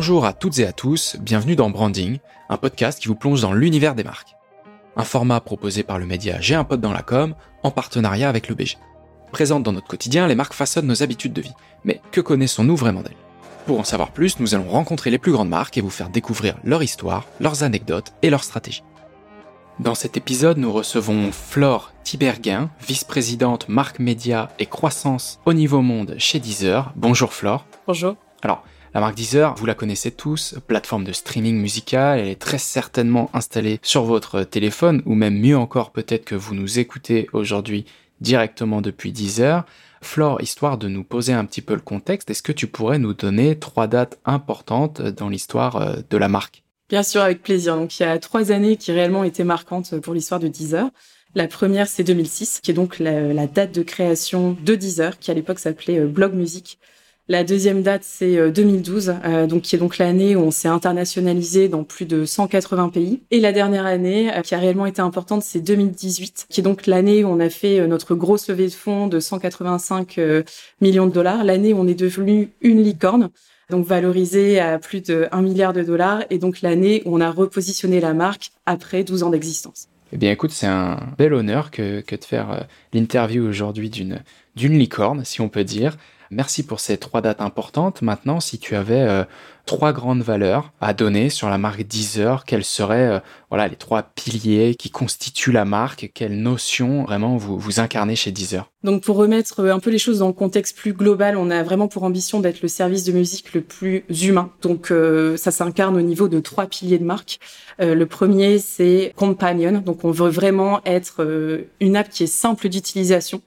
Bonjour à toutes et à tous, bienvenue dans Branding, un podcast qui vous plonge dans l'univers des marques. Un format proposé par le média J'ai un pote dans la com, en partenariat avec le BG. Présentes dans notre quotidien, les marques façonnent nos habitudes de vie. Mais que connaissons-nous vraiment d'elles? Pour en savoir plus, nous allons rencontrer les plus grandes marques et vous faire découvrir leur histoire, leurs anecdotes et leurs stratégies. Dans cet épisode, nous recevons Flore Tiberguin, vice-présidente marque média et croissance au niveau monde chez Deezer. Bonjour Flore. Bonjour. Alors, la marque Deezer, vous la connaissez tous, plateforme de streaming musical, elle est très certainement installée sur votre téléphone, ou même mieux encore peut-être que vous nous écoutez aujourd'hui directement depuis Deezer. Flore, histoire de nous poser un petit peu le contexte, est-ce que tu pourrais nous donner trois dates importantes dans l'histoire euh, de la marque? Bien sûr, avec plaisir. Donc il y a trois années qui réellement étaient marquantes pour l'histoire de Deezer. La première, c'est 2006, qui est donc la, la, date de création de Deezer, qui à l'époque s'appelait euh, Blog Music. La deuxième date, c'est 2012, euh, euh, donc qui est donc l'année où on s'est internationalisé dans plus de 180 pays. Et la dernière année, euh, qui a réellement été importante, c'est 2018, qui est donc l'année où on a fait notre grosse levée de fonds de 185 millions de dollars, l'année où on est devenu une licorne donc valorisé à plus de 1 milliard de dollars, et donc l'année où on a repositionné la marque après 12 ans d'existence. Eh bien écoute, c'est un bel honneur que, de faire l'interview aujourd'hui d'une licorne, si on peut dire. Merci pour ces trois dates importantes. Maintenant, si tu avais euh, trois grandes valeurs à donner sur la marque Deezer, quels seraient euh, voilà les trois piliers qui constituent la marque? Quelles notions vraiment vous, vous incarnez chez Deezer? Donc pour remettre euh, un peu les choses dans le contexte plus global, on a vraiment pour ambition d'être le service de musique le plus humain. Donc ça s'incarne au niveau de trois piliers de marque. le premier, c'est Companion. Donc on veut vraiment être une app qui est simple d'utilisation.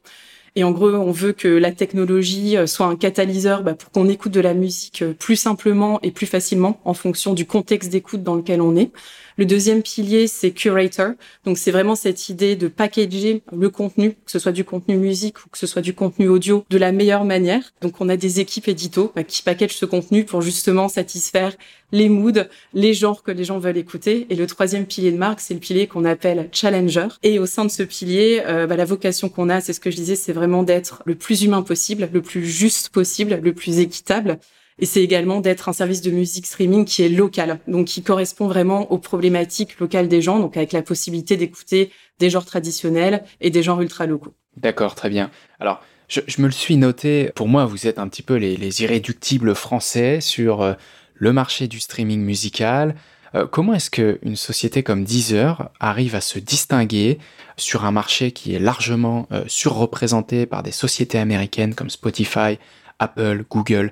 Et en gros, on veut que la technologie euh, soit un catalyseur bah, pour qu'on écoute de la musique euh, plus simplement et plus facilement en fonction du contexte d'écoute dans lequel on est. Le deuxième pilier, c'est curator. Donc, c'est vraiment cette idée de packager le contenu, que ce soit du contenu musique ou que ce soit du contenu audio, de la meilleure manière. Donc, on a des équipes édito bah, qui packagent ce contenu pour justement satisfaire les moods, les genres que les gens veulent écouter. Et le troisième pilier de marque, c'est le pilier qu'on appelle challenger. Et au sein de ce pilier, euh, bah, la vocation qu'on a, c'est ce que je disais, c'est vraiment d'être le plus humain possible, le plus juste possible, le plus équitable et c'est également d'être un service de musique streaming qui est local, donc qui correspond vraiment aux problématiques locales des gens, donc avec la possibilité d'écouter des genres traditionnels et des genres ultra locaux. D'accord, très bien. Alors, je, me le suis noté, pour moi, vous êtes un petit peu les, irréductibles français sur euh, le marché du streaming musical. Euh, comment est-ce qu'une société comme Deezer arrive à se distinguer sur un marché qui est largement euh, surreprésenté par des sociétés américaines comme Spotify, Apple, Google?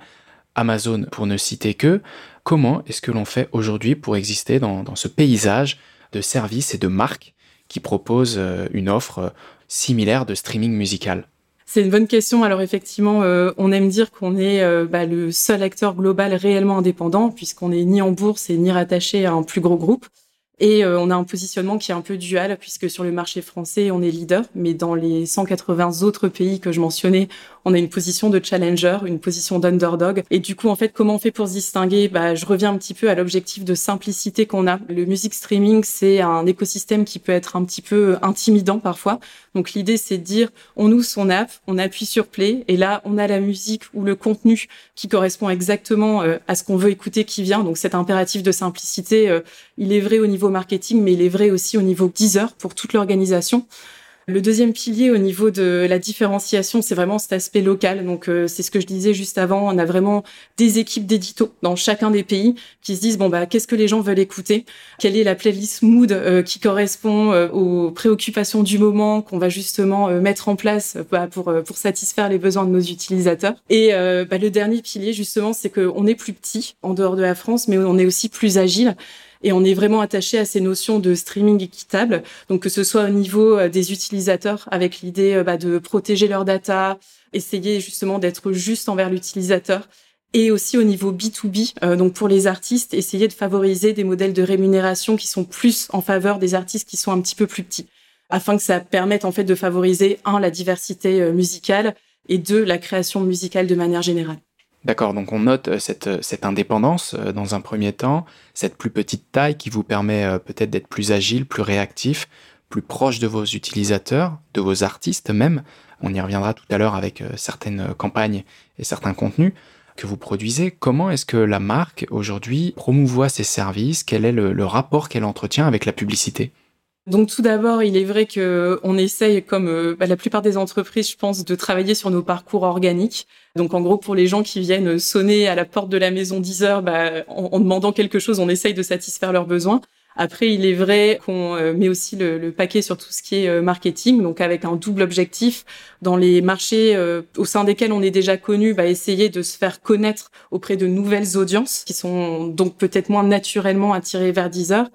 Amazon pour ne citer que, comment est-ce que l'on fait aujourd'hui pour exister dans, ce paysage de services et de marques qui proposent euh, une offre euh, similaire de streaming musical? C'est une bonne question. Alors effectivement, euh, on aime dire qu'on est bah, le seul acteur global réellement indépendant, puisqu'on n'est ni en bourse et ni rattaché à un plus gros groupe. Et on a un positionnement qui est un peu dual, puisque sur le marché français, on est leader, mais dans les 180 autres pays que je mentionnais, on a une position de challenger, une position d'underdog. Et du coup, en fait, comment on fait pour se distinguer? Bah, Je reviens un petit peu à l'objectif de simplicité qu'on a. Le music streaming, c'est un écosystème qui peut être un petit peu intimidant parfois. Donc l'idée, c'est de dire, on ouvre son app, on appuie sur play, et là, on a la musique ou le contenu qui correspond exactement euh, à ce qu'on veut écouter qui vient. Donc cet impératif de simplicité, euh, il est vrai au niveau marketing, mais il est vrai aussi au niveau teaser pour toute l'organisation. Le deuxième pilier au niveau de la différenciation, c'est vraiment cet aspect local. Donc euh, c'est ce que je disais juste avant, on a vraiment des équipes d'édito dans chacun des pays qui se disent bon bah qu'est-ce que les gens veulent écouter? Quelle est la playlist mood euh, qui correspond euh, aux préoccupations du moment qu'on va justement mettre en place bah, pour pour satisfaire les besoins de nos utilisateurs? Et bah, le dernier pilier justement, c'est qu'on est plus petit en dehors de la France, mais on est aussi plus agile et on est vraiment attaché à ces notions de streaming équitable. Donc que ce soit au niveau euh, des utilisateurs avec l'idée euh, bah, de protéger leurs data, essayer justement d'être juste envers l'utilisateur et aussi au niveau B2B, euh, donc pour les artistes, essayer de favoriser des modèles de rémunération qui sont plus en faveur des artistes qui sont un petit peu plus petits, afin que ça permette en fait de favoriser un la diversité musicale et deux la création musicale de manière générale. D'accord, donc on note euh, cette, euh, cette, indépendance euh, dans un premier temps, cette plus petite taille qui vous permet peut-être d'être plus agile, plus réactif, plus proche de vos utilisateurs, de vos artistes même. On y reviendra tout à l'heure avec certaines campagnes et certains contenus. que vous produisez, comment est-ce que la marque aujourd'hui promouvoit ses services? Quel est le, rapport qu'elle entretient avec la publicité? Donc tout d'abord, il est vrai que on essaye, comme euh, bah, la plupart des entreprises, je pense, de travailler sur nos parcours organiques. Donc en gros, pour les gens qui viennent sonner à la porte de la maison 10 heures, bah, en, demandant quelque chose, on essaye de satisfaire leurs besoins. Après, il est vrai qu'on euh, met aussi le, paquet sur tout ce qui est euh, marketing, donc avec un double objectif dans les marchés au sein desquels on est déjà connu, bah, essayer de se faire connaître auprès de nouvelles audiences qui sont donc peut-être moins naturellement attirées vers Deezer.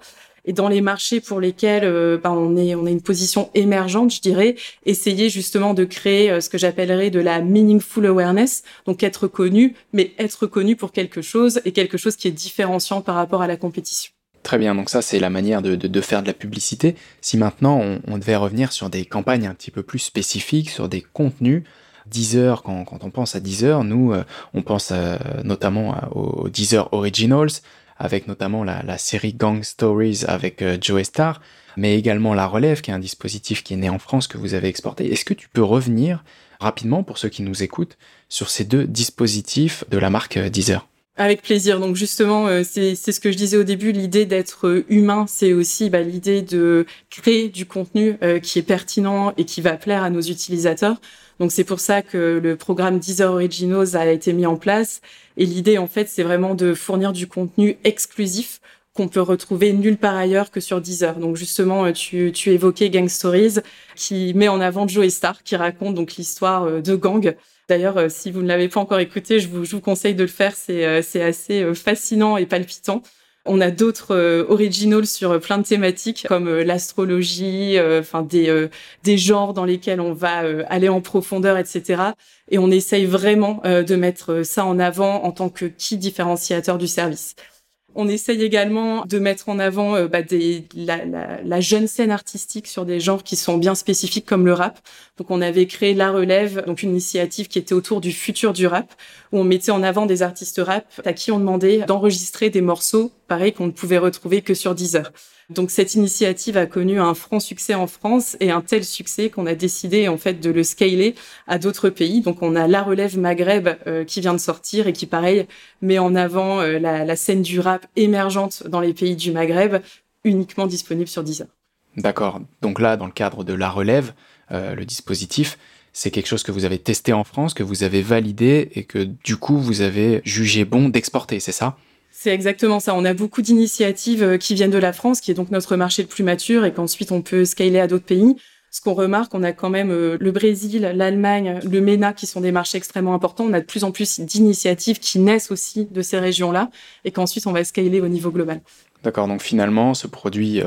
Et dans les marchés pour lesquels bah, on est on a une position émergente, je dirais, essayer justement de créer ce que j'appellerais de la meaningful awareness, donc être connu, mais être connu pour quelque chose et quelque chose qui est différenciant par rapport à la compétition. Très bien, donc ça c'est la manière de, faire de la publicité. Si maintenant on, devait revenir sur des campagnes un petit peu plus spécifiques, sur des contenus, Deezer, quand, on pense à Deezer, nous euh, on pense euh, notamment aux Deezer Originals, avec notamment la, série Gang Stories avec euh, Joe Star, mais également La Relève, qui est un dispositif qui est né en France que vous avez exporté. Est-ce que tu peux revenir rapidement, pour ceux qui nous écoutent, sur ces deux dispositifs de la marque Deezer? Avec plaisir. Donc justement, euh, c'est ce que je disais au début, l'idée d'être euh, humain, c'est aussi bah, l'idée de créer du contenu euh, qui est pertinent et qui va plaire à nos utilisateurs. Donc c'est pour ça que le programme Deezer Originals a été mis en place. Et l'idée, en fait, c'est vraiment de fournir du contenu exclusif qu'on peut retrouver nulle part ailleurs que sur Deezer. Donc justement, tu, tu évoquais Gang Stories, qui met en avant Joe Star, qui raconte donc l'histoire de gang D'ailleurs, euh, si vous ne l'avez pas encore écouté, je vous, je vous, conseille de le faire. C'est euh, assez euh, fascinant et palpitant. On a d'autres originals sur plein de thématiques comme l'astrologie, enfin des des genres dans lesquels on va aller en profondeur, etc. Et on essaye vraiment de mettre ça en avant en tant que key différenciateur du service. On essaye également de mettre en avant euh, bah, des, la, la, la, jeune scène artistique sur des genres qui sont bien spécifiques comme le rap. Donc on avait créé La Relève, donc une initiative qui était autour du futur du rap, où on mettait en avant des artistes rap à qui on demandait d'enregistrer des morceaux, pareil qu'on ne pouvait retrouver que sur Deezer. Donc cette initiative a connu un franc succès en France et un tel succès qu'on a décidé en fait de le scaler à d'autres pays. Donc on a La Relève Maghreb euh, qui vient de sortir et qui pareil met en avant euh, la, la, scène du rap émergente dans les pays du Maghreb, uniquement disponible sur Deezer. D'accord. Donc là, dans le cadre de La Relève, euh, le dispositif, c'est quelque chose que vous avez testé en France, que vous avez validé et que du coup vous avez jugé bon d'exporter, c'est ça? C'est exactement ça. On a beaucoup d'initiatives euh, qui viennent de la France, qui est donc notre marché le plus mature, et qu'ensuite on peut scaler à d'autres pays. Ce qu'on remarque, on a quand même euh, le Brésil, l'Allemagne, le MENA qui sont des marchés extrêmement importants. On a de plus en plus d'initiatives qui naissent aussi de ces régions-là et qu'ensuite on va scaler au niveau global. D'accord, donc finalement, ce produit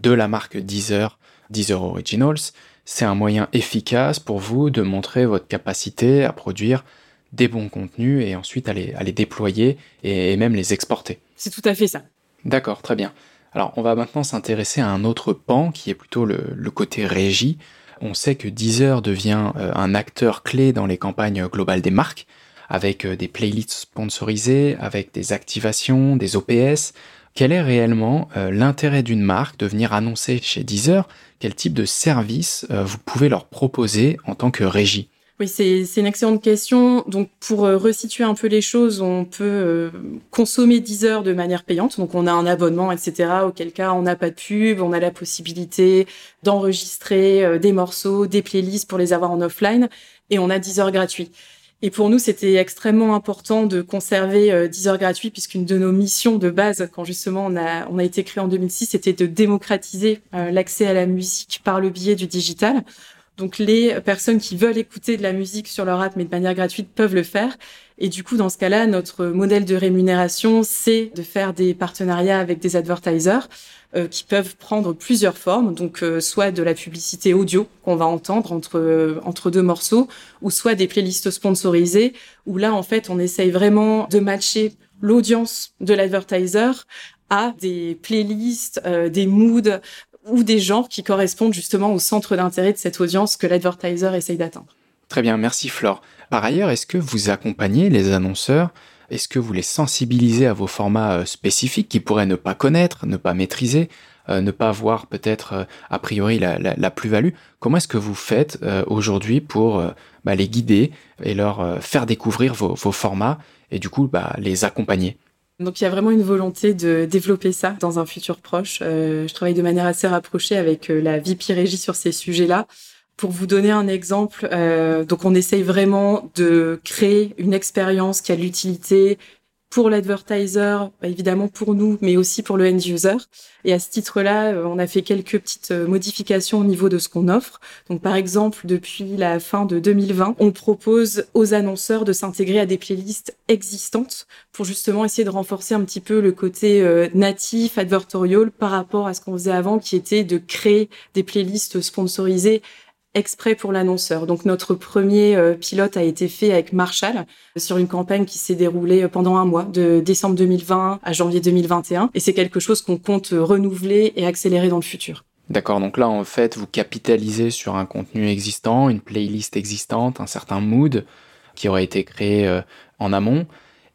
de la marque Deezer, Deezer Originals, c'est un moyen efficace pour vous de montrer votre capacité à produire des bons contenus et ensuite à les, déployer et, même les exporter. C'est tout à fait ça. D'accord, très bien. Alors on va maintenant s'intéresser à un autre pan qui est plutôt le, côté régie. On sait que Deezer devient euh, un acteur clé dans les campagnes globales des marques, avec euh, des playlists sponsorisées, avec des activations, des OPS. Quel est réellement euh, l'intérêt d'une marque de venir annoncer chez Deezer Quel type de service vous pouvez leur proposer en tant que régie? Oui, c'est une excellente question. Donc, pour euh, resituer un peu les choses, on peut euh, consommer 10 heures de manière payante. Donc, on a un abonnement, etc. Auquel cas, on n'a pas de pub, on a la possibilité d'enregistrer euh, des morceaux, des playlists pour les avoir en offline, et on a 10 heures gratuits. Et pour nous, c'était extrêmement important de conserver 10 heures gratuits, puisqu'une de nos missions de base, quand justement on a, on a été créé en 2006, c'était de démocratiser l'accès à la musique par le biais du digital. Donc les personnes qui veulent écouter de la musique sur leur app mais de manière gratuite peuvent le faire. Et du coup, dans ce cas-là, notre modèle de rémunération, c'est de faire des partenariats avec des advertisers euh, qui peuvent prendre plusieurs formes. Donc euh, soit de la publicité audio qu'on va entendre entre euh, entre deux morceaux, ou soit des playlists sponsorisées où là, en fait, on essaye vraiment de matcher l'audience de l'advertiser à des playlists, des moods, ou des genres qui correspondent justement au centre d'intérêt de cette audience que l'advertiser essaye d'atteindre. Très bien, merci Flore. Par ailleurs, est-ce que vous accompagnez les annonceurs? Est-ce que vous les sensibilisez à vos formats euh, spécifiques qu'ils pourraient ne pas connaître, ne pas maîtriser, euh, ne pas voir peut-être a priori la, plus-value? Comment est-ce que vous faites aujourd'hui pour bah, les guider et leur faire découvrir vos, formats et du coup bah, les accompagner? Donc il y a vraiment une volonté de développer ça dans un futur proche. je travaille de manière assez rapprochée avec la VP sur ces sujets-là. Pour vous donner un exemple, euh, donc on essaye vraiment de créer une expérience qui a de l'utilité pour l'advertiser, bah, évidemment pour nous, mais aussi pour le end user. Et à ce titre-là, euh, on a fait quelques petites euh, modifications au niveau de ce qu'on offre. Donc par exemple, depuis la fin de 2020, on propose aux annonceurs de s'intégrer à des playlists existantes pour justement essayer de renforcer un petit peu le côté euh, natif, advertorial par rapport à ce qu'on faisait avant, qui était de créer des playlists sponsorisées exprès pour l'annonceur. Donc notre premier euh, pilote a été fait avec Marshall sur une campagne qui s'est déroulée pendant un mois, de décembre 2020 à janvier 2021. Et c'est quelque chose qu'on compte renouveler et accélérer dans le futur. D'accord, donc là en fait vous capitalisez sur un contenu existant, une playlist existante, un certain mood qui aurait été créé euh, en amont,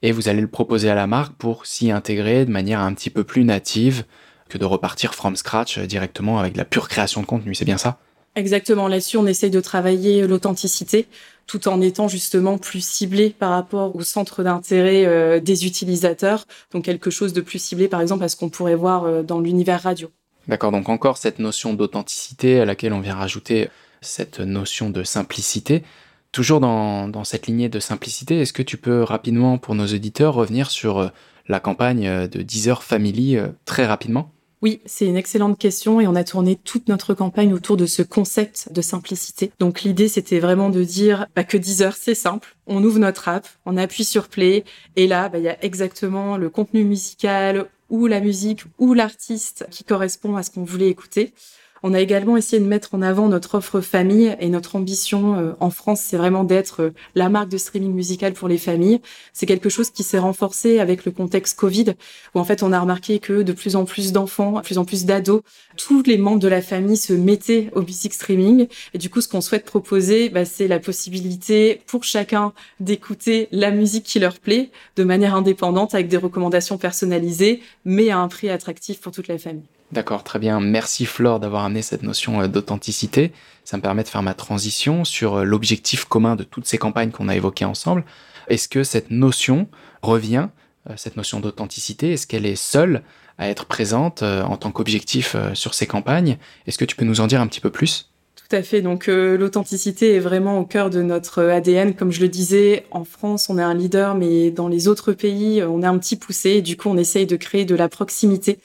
et vous allez le proposer à la marque pour s'y intégrer de manière un petit peu plus native que de repartir from scratch euh, directement avec la pure création de contenu, c'est bien ça? Exactement, là-dessus, on essaye de travailler l'authenticité tout en étant justement plus ciblé par rapport au centre d'intérêt euh, des utilisateurs, donc quelque chose de plus ciblé par exemple à ce qu'on pourrait voir euh, dans l'univers radio. D'accord, donc encore cette notion d'authenticité à laquelle on vient rajouter cette notion de simplicité. Toujours dans, cette lignée de simplicité, est-ce que tu peux rapidement pour nos auditeurs revenir sur euh, la campagne de Deezer Family très rapidement? Oui, c'est une excellente question et on a tourné toute notre campagne autour de ce concept de simplicité. Donc l'idée, c'était vraiment de dire bah, que 10 heures, c'est simple. On ouvre notre app, on appuie sur play et là, bah, il y a exactement le contenu musical ou la musique ou l'artiste qui correspond à ce qu'on voulait écouter. On a également essayé de mettre en avant notre offre famille et notre ambition euh, en France, c'est vraiment d'être euh, la marque de streaming musical pour les familles. C'est quelque chose qui s'est renforcé avec le contexte Covid, où en fait on a remarqué que de plus en plus d'enfants, de plus en plus d'ados, tous les membres de la famille se mettaient au music streaming. Et du coup, ce qu'on souhaite proposer, bah, c'est la possibilité pour chacun d'écouter la musique qui leur plaît de manière indépendante, avec des recommandations personnalisées, mais à un prix attractif pour toute la famille. D'accord, très bien. Merci Flore d'avoir amené cette notion euh, d'authenticité. Ça me permet de faire ma transition sur euh, l'objectif commun de toutes ces campagnes qu'on a évoquées ensemble. Est-ce que cette notion revient, euh, cette notion d'authenticité, est-ce qu'elle est seule à être présente en tant qu'objectif sur ces campagnes? Est-ce que tu peux nous en dire un petit peu plus? Tout à fait. Donc l'authenticité est vraiment au cœur de notre ADN. Comme je le disais, en France, on est un leader, mais dans les autres pays, on est un petit poussé. du coup, on essaye de créer de la proximité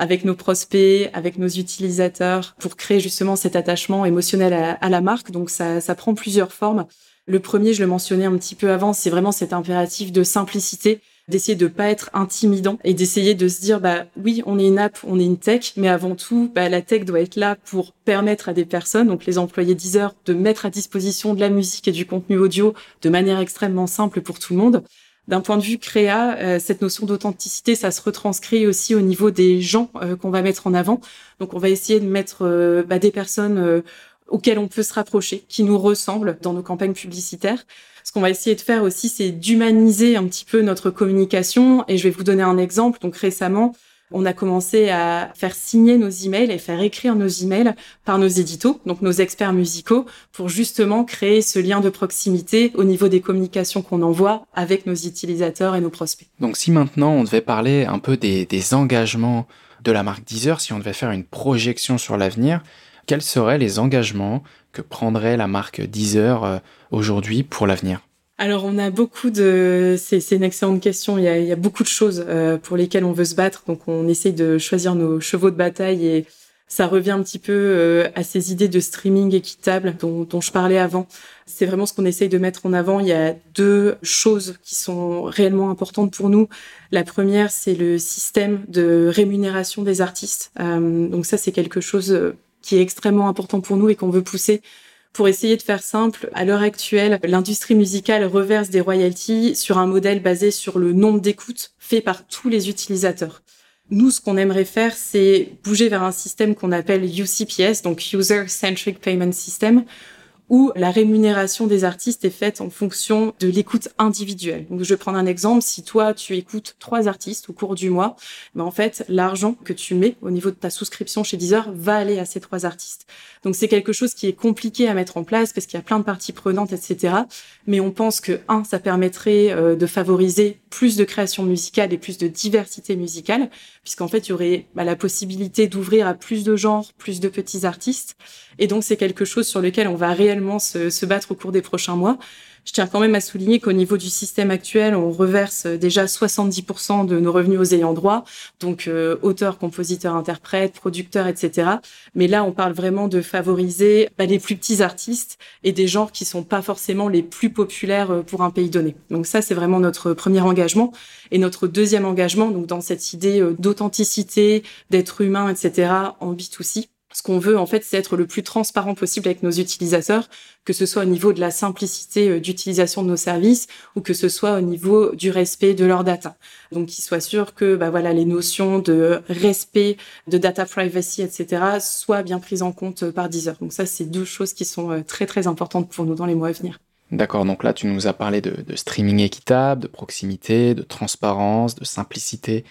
avec nos prospects, avec nos utilisateurs, pour créer justement cet attachement émotionnel à, la marque. Donc ça, ça prend plusieurs formes. Le premier, je le mentionnais un petit peu avant, c'est vraiment cet impératif de simplicité d'essayer de pas être intimidant et d'essayer de se dire bah oui on est une app on est une tech mais avant tout bah, la tech doit être là pour permettre à des personnes donc les employés Deezer de mettre à disposition de la musique et du contenu audio de manière extrêmement simple pour tout le monde d'un point de vue créa, euh, cette notion d'authenticité, ça se retranscrit aussi au niveau des gens euh, qu'on va mettre en avant. Donc, on va essayer de mettre euh, bah, des personnes auxquelles on peut se rapprocher, qui nous ressemblent dans nos campagnes publicitaires. Ce qu'on va essayer de faire aussi, c'est d'humaniser un petit peu notre communication. Et je vais vous donner un exemple. Donc, récemment, on a commencé à faire signer nos emails et faire écrire nos emails par nos éditos, donc nos experts musicaux, pour justement créer ce lien de proximité au niveau des communications qu'on envoie avec nos utilisateurs et nos prospects. Donc si maintenant on devait parler un peu des, engagements de la marque Deezer, si on devait faire une projection sur l'avenir, quels seraient les engagements que prendrait la marque Deezer euh, aujourd'hui pour l'avenir? Alors on a beaucoup de, c'est une excellente question. Il y a, il y a beaucoup de choses euh, pour lesquelles on veut se battre, donc on essaye de choisir nos chevaux de bataille et ça revient un petit peu euh, à ces idées de streaming équitable dont, dont je parlais avant. C'est vraiment ce qu'on essaye de mettre en avant. Il y a deux choses qui sont réellement importantes pour nous. La première, c'est le système de rémunération des artistes. Euh, donc ça, c'est quelque chose qui est extrêmement important pour nous et qu'on veut pousser pour essayer de faire simple, à l'heure actuelle, l'industrie musicale reverse des royalties sur un modèle basé sur le nombre d'écoutes fait par tous les utilisateurs. Nous, ce qu'on aimerait faire, c'est bouger vers un système qu'on appelle UCPS, donc User Centric Payment System, où la rémunération des artistes est faite en fonction de l'écoute individuelle. Donc, je vais prendre un exemple. Si toi, tu écoutes trois artistes au cours du mois, ben, en fait, l'argent que tu mets au niveau de ta souscription chez Deezer va aller à ces trois artistes. Donc, c'est quelque chose qui est compliqué à mettre en place parce qu'il y a plein de parties prenantes, etc. Mais on pense que, un, ça permettrait euh, de favoriser plus de création musicale et plus de diversité musicale, puisqu'en fait, il y aurait bah, la possibilité d'ouvrir à plus de genres, plus de petits artistes. Et donc, c'est quelque chose sur lequel on va réellement se, se battre au cours des prochains mois. Je tiens quand même à souligner qu'au niveau du système actuel, on reverse déjà 70% de nos revenus aux ayants droit, donc euh, auteurs, compositeurs, interprètes, producteurs, etc. Mais là, on parle vraiment de favoriser bah, les plus petits artistes et des genres qui sont pas forcément les plus populaires euh, pour un pays donné. Donc ça, c'est vraiment notre premier engagement. Et notre deuxième engagement, donc dans cette idée euh, d'authenticité, d'être humain, etc., en B2C, ce qu'on veut, en fait, c'est être le plus transparent possible avec nos utilisateurs, que ce soit au niveau de la simplicité euh, d'utilisation de nos services ou que ce soit au niveau du respect de leurs data. Donc, qu'ils soient sûrs que, bah voilà, les notions de respect, de data privacy, etc., soient bien prises en compte par Deezer. Donc, ça, c'est deux choses qui sont euh, très, très importantes pour nous dans les mois à venir. D'accord, donc là, tu nous as parlé de streaming équitable, de proximité, de transparence, de simplicité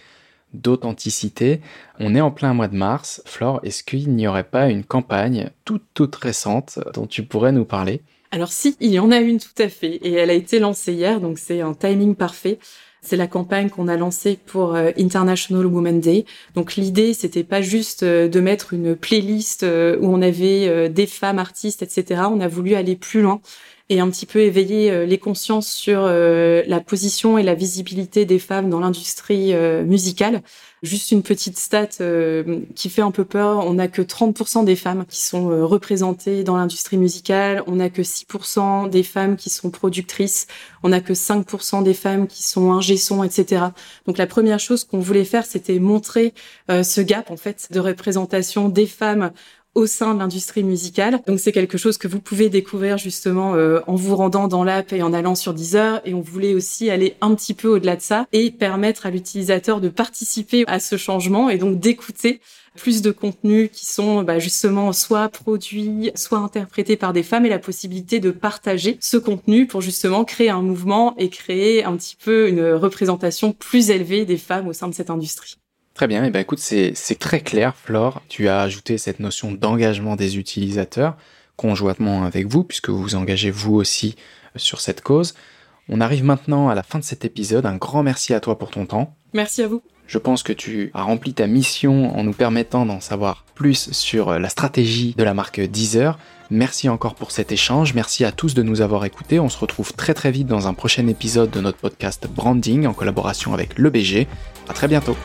d'authenticité. On est en plein mois de mars. Flore, est-ce qu'il n'y aurait pas une campagne toute toute récente dont tu pourrais nous parler? Alors si, il y en a une tout à fait et elle a été lancée hier, donc c'est un timing parfait. C'est la campagne qu'on a lancée pour euh, International Women's Day. Donc l'idée, c'était pas juste euh, de mettre une playlist euh, où on avait des femmes artistes, etc. On a voulu aller plus loin et un petit peu éveiller euh, les consciences sur euh, la position et la visibilité des femmes dans l'industrie euh, musicale. Juste une petite stat qui fait un peu peur, on n'a que 30% des femmes qui sont représentées dans l'industrie musicale, on n'a que 6% des femmes qui sont productrices, on n'a que 5% des femmes qui sont ingé etc. Donc la première chose qu'on voulait faire, c'était montrer ce gap en fait de représentation des femmes au sein de l'industrie musicale. Donc c'est quelque chose que vous pouvez découvrir justement euh, en vous rendant dans l'app et en allant sur Deezer. Et on voulait aussi aller un petit peu au-delà de ça et permettre à l'utilisateur de participer à ce changement et donc d'écouter plus de contenus qui sont bah, justement soit produits, soit interprétés par des femmes et la possibilité de partager ce contenu pour justement créer un mouvement et créer un petit peu une représentation plus élevée des femmes au sein de cette industrie. Très bien, et eh ben écoute, c'est très clair, Flore. Tu as ajouté cette notion d'engagement des utilisateurs conjointement avec vous, puisque vous vous engagez vous aussi euh, sur cette cause. On arrive maintenant à la fin de cet épisode. Un grand merci à toi pour ton temps. Merci à vous. Je pense que tu as rempli ta mission en nous permettant d'en savoir plus sur euh, la stratégie de la marque Deezer. Merci encore pour cet échange. Merci à tous de nous avoir écoutés. On se retrouve très très vite dans un prochain épisode de notre podcast Branding en collaboration avec le BG. À très bientôt.